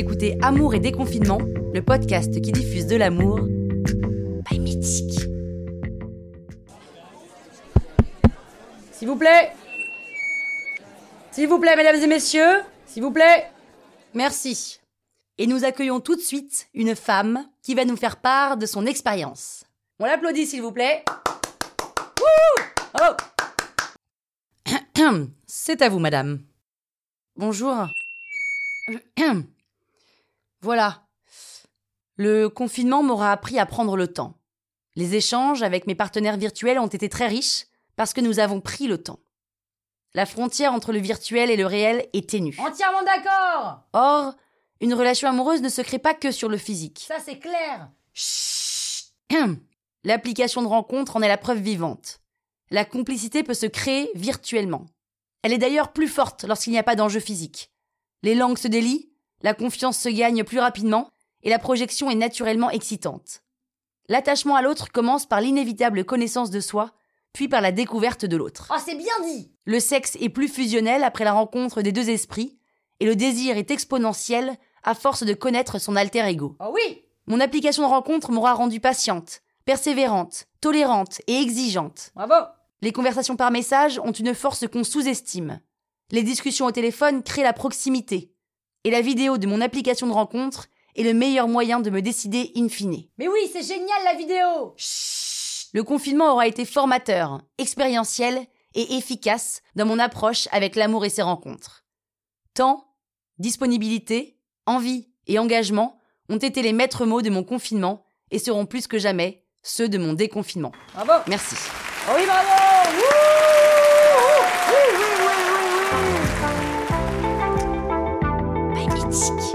écoutez Amour et déconfinement, le podcast qui diffuse de l'amour by Mythique. S'il vous plaît S'il vous plaît, mesdames et messieurs S'il vous plaît Merci. Et nous accueillons tout de suite une femme qui va nous faire part de son expérience. On l'applaudit, s'il vous plaît. C'est à vous, madame. Bonjour. Voilà. Le confinement m'aura appris à prendre le temps. Les échanges avec mes partenaires virtuels ont été très riches parce que nous avons pris le temps. La frontière entre le virtuel et le réel est ténue. Entièrement d'accord Or, une relation amoureuse ne se crée pas que sur le physique. Ça c'est clair Chut L'application de rencontre en est la preuve vivante. La complicité peut se créer virtuellement. Elle est d'ailleurs plus forte lorsqu'il n'y a pas d'enjeu physique. Les langues se délient, la confiance se gagne plus rapidement et la projection est naturellement excitante. L'attachement à l'autre commence par l'inévitable connaissance de soi, puis par la découverte de l'autre. Oh, c'est bien dit Le sexe est plus fusionnel après la rencontre des deux esprits, et le désir est exponentiel à force de connaître son alter ego. Oh oui Mon application de rencontre m'aura rendue patiente, persévérante, tolérante et exigeante. Bravo Les conversations par message ont une force qu'on sous-estime. Les discussions au téléphone créent la proximité. Et la vidéo de mon application de rencontre est le meilleur moyen de me décider in fine. Mais oui, c'est génial la vidéo Le confinement aura été formateur, expérientiel et efficace dans mon approche avec l'amour et ses rencontres. Temps, disponibilité, envie et engagement ont été les maîtres mots de mon confinement et seront plus que jamais ceux de mon déconfinement. Bravo Merci. Oh oui, bravo Wouh Oui, oui,